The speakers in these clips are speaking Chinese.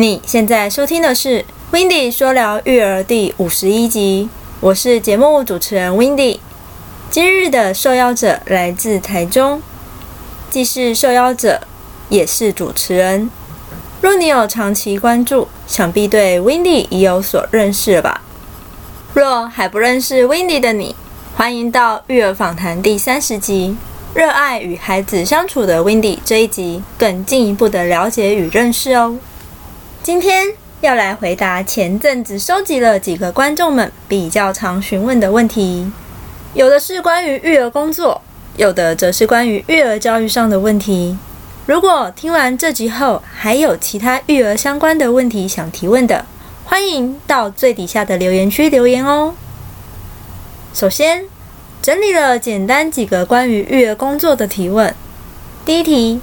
你现在收听的是《w i n d y 说聊育儿》第五十一集，我是节目主持人 w i n d y 今日的受邀者来自台中，既是受邀者，也是主持人。若你有长期关注，想必对 w i n d y 已有所认识了吧？若还不认识 w i n d y 的你，欢迎到育儿访谈第三十集《热爱与孩子相处的 w i n d y 这一集，更进一步的了解与认识哦。今天要来回答前阵子收集了几个观众们比较常询问的问题，有的是关于育儿工作，有的则是关于育儿教育上的问题。如果听完这集后还有其他育儿相关的问题想提问的，欢迎到最底下的留言区留言哦。首先整理了简单几个关于育儿工作的提问。第一题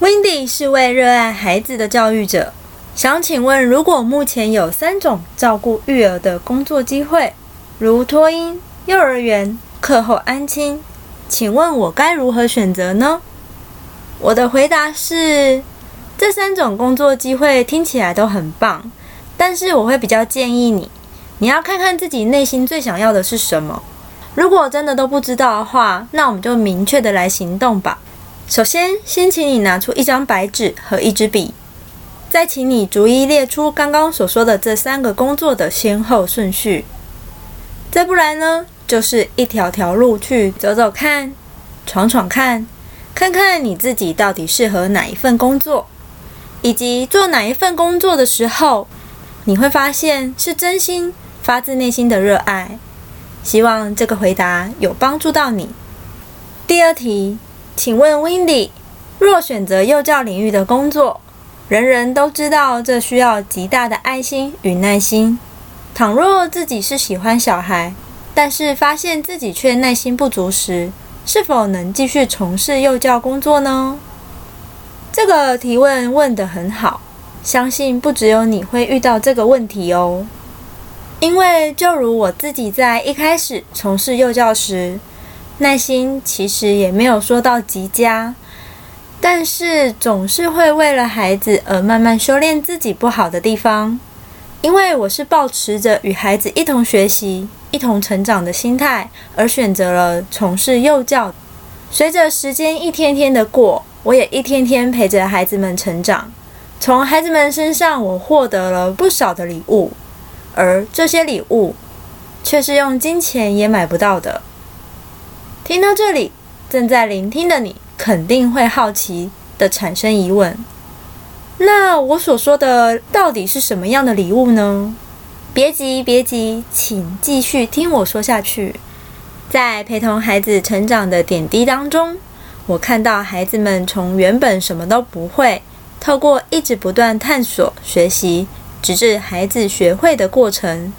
，Wendy 是位热爱孩子的教育者。想请问，如果目前有三种照顾育儿的工作机会，如托婴、幼儿园、课后安亲，请问我该如何选择呢？我的回答是，这三种工作机会听起来都很棒，但是我会比较建议你，你要看看自己内心最想要的是什么。如果真的都不知道的话，那我们就明确的来行动吧。首先，先请你拿出一张白纸和一支笔。再请你逐一列出刚刚所说的这三个工作的先后顺序。再不然呢，就是一条条路去走走看，闯闯看，看看你自己到底适合哪一份工作，以及做哪一份工作的时候，你会发现是真心发自内心的热爱。希望这个回答有帮助到你。第二题，请问 Wendy，若选择幼教领域的工作？人人都知道，这需要极大的爱心与耐心。倘若自己是喜欢小孩，但是发现自己却耐心不足时，是否能继续从事幼教工作呢？这个提问问得很好，相信不只有你会遇到这个问题哦。因为就如我自己在一开始从事幼教时，耐心其实也没有说到极佳。但是总是会为了孩子而慢慢修炼自己不好的地方，因为我是保持着与孩子一同学习、一同成长的心态而选择了从事幼教。随着时间一天天的过，我也一天天陪着孩子们成长。从孩子们身上，我获得了不少的礼物，而这些礼物却是用金钱也买不到的。听到这里，正在聆听的你。肯定会好奇的产生疑问，那我所说的到底是什么样的礼物呢？别急，别急，请继续听我说下去。在陪同孩子成长的点滴当中，我看到孩子们从原本什么都不会，透过一直不断探索学习，直至孩子学会的过程。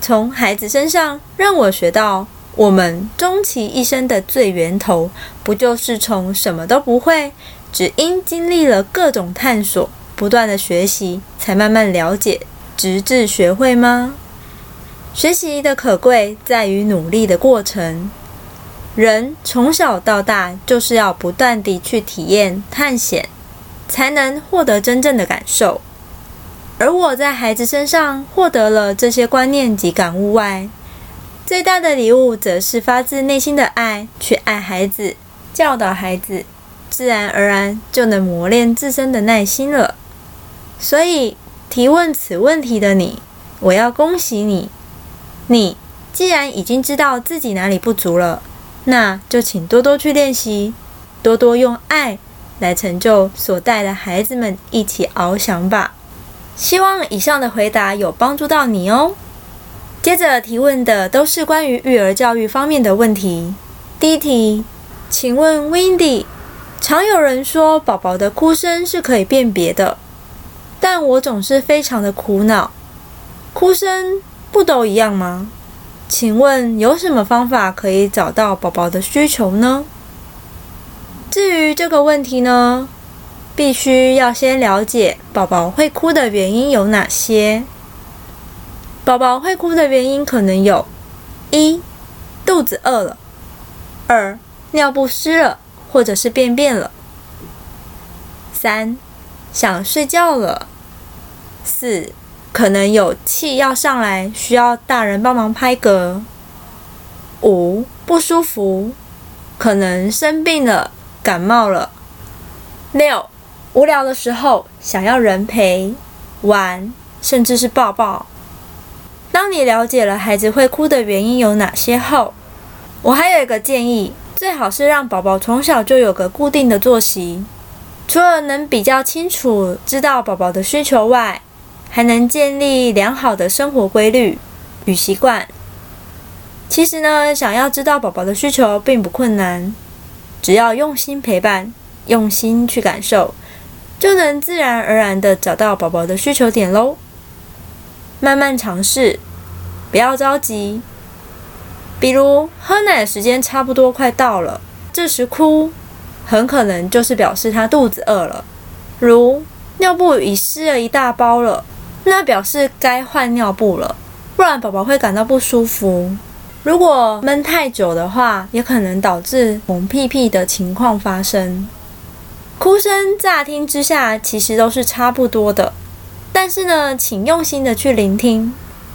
从孩子身上让我学到。我们终其一生的最源头，不就是从什么都不会，只因经历了各种探索、不断的学习，才慢慢了解，直至学会吗？学习的可贵在于努力的过程。人从小到大就是要不断地去体验、探险，才能获得真正的感受。而我在孩子身上获得了这些观念及感悟外，最大的礼物，则是发自内心的爱，去爱孩子，教导孩子，自然而然就能磨练自身的耐心了。所以，提问此问题的你，我要恭喜你。你既然已经知道自己哪里不足了，那就请多多去练习，多多用爱来成就所带的孩子们一起翱翔吧。希望以上的回答有帮助到你哦。接着提问的都是关于育儿教育方面的问题。第一题，请问 Wendy，常有人说宝宝的哭声是可以辨别的，但我总是非常的苦恼。哭声不都一样吗？请问有什么方法可以找到宝宝的需求呢？至于这个问题呢，必须要先了解宝宝会哭的原因有哪些。宝宝会哭的原因可能有：一、肚子饿了；二、尿不湿了，或者是便便了；三、想睡觉了；四，可能有气要上来，需要大人帮忙拍嗝。五，不舒服，可能生病了，感冒了。六，无聊的时候想要人陪玩，甚至是抱抱。当你了解了孩子会哭的原因有哪些后，我还有一个建议，最好是让宝宝从小就有个固定的作息。除了能比较清楚知道宝宝的需求外，还能建立良好的生活规律与习惯。其实呢，想要知道宝宝的需求并不困难，只要用心陪伴，用心去感受，就能自然而然的找到宝宝的需求点喽。慢慢尝试，不要着急。比如喝奶的时间差不多快到了，这时哭，很可能就是表示他肚子饿了。如尿布已湿了一大包了，那表示该换尿布了，不然宝宝会感到不舒服。如果闷太久的话，也可能导致红屁屁的情况发生。哭声乍听之下其实都是差不多的。但是呢，请用心的去聆听，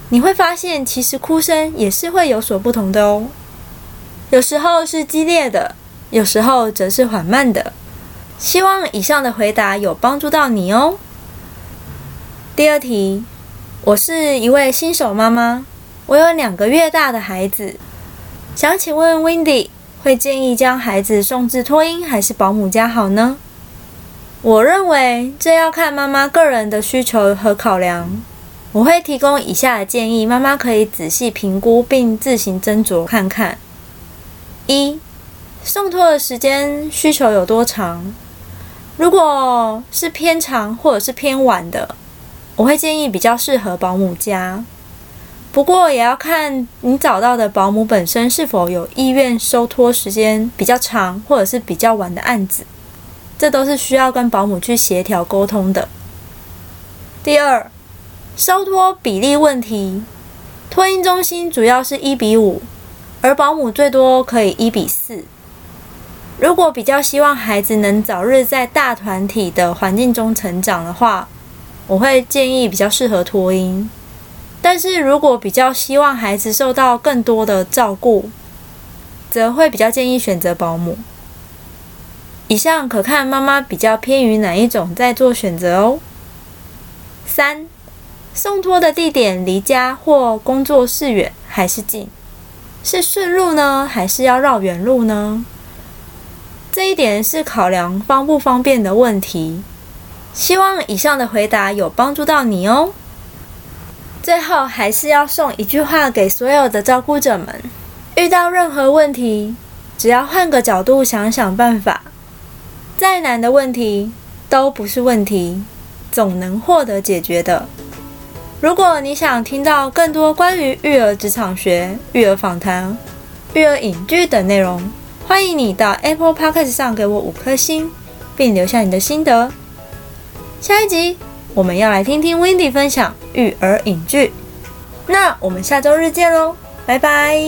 你会发现其实哭声也是会有所不同的哦。有时候是激烈的，有时候则是缓慢的。希望以上的回答有帮助到你哦。第二题，我是一位新手妈妈，我有两个月大的孩子，想请问 Wendy，会建议将孩子送至托婴还是保姆家好呢？我认为这要看妈妈个人的需求和考量。我会提供以下的建议，妈妈可以仔细评估并自行斟酌看看。一、送托的时间需求有多长？如果是偏长或者是偏晚的，我会建议比较适合保姆家。不过也要看你找到的保姆本身是否有意愿收托时间比较长或者是比较晚的案子。这都是需要跟保姆去协调沟通的。第二，收托比例问题，托婴中心主要是一比五，而保姆最多可以一比四。如果比较希望孩子能早日在大团体的环境中成长的话，我会建议比较适合托婴。但是如果比较希望孩子受到更多的照顾，则会比较建议选择保姆。以上可看妈妈比较偏于哪一种，在做选择哦。三，送托的地点离家或工作是远还是近？是顺路呢，还是要绕远路呢？这一点是考量方不方便的问题。希望以上的回答有帮助到你哦。最后还是要送一句话给所有的照顾者们：遇到任何问题，只要换个角度想想办法。再难的问题都不是问题，总能获得解决的。如果你想听到更多关于育儿职场学、育儿访谈、育儿影剧等内容，欢迎你到 Apple Podcast 上给我五颗星，并留下你的心得。下一集我们要来听听 Wendy 分享育儿影剧，那我们下周日见喽，拜拜。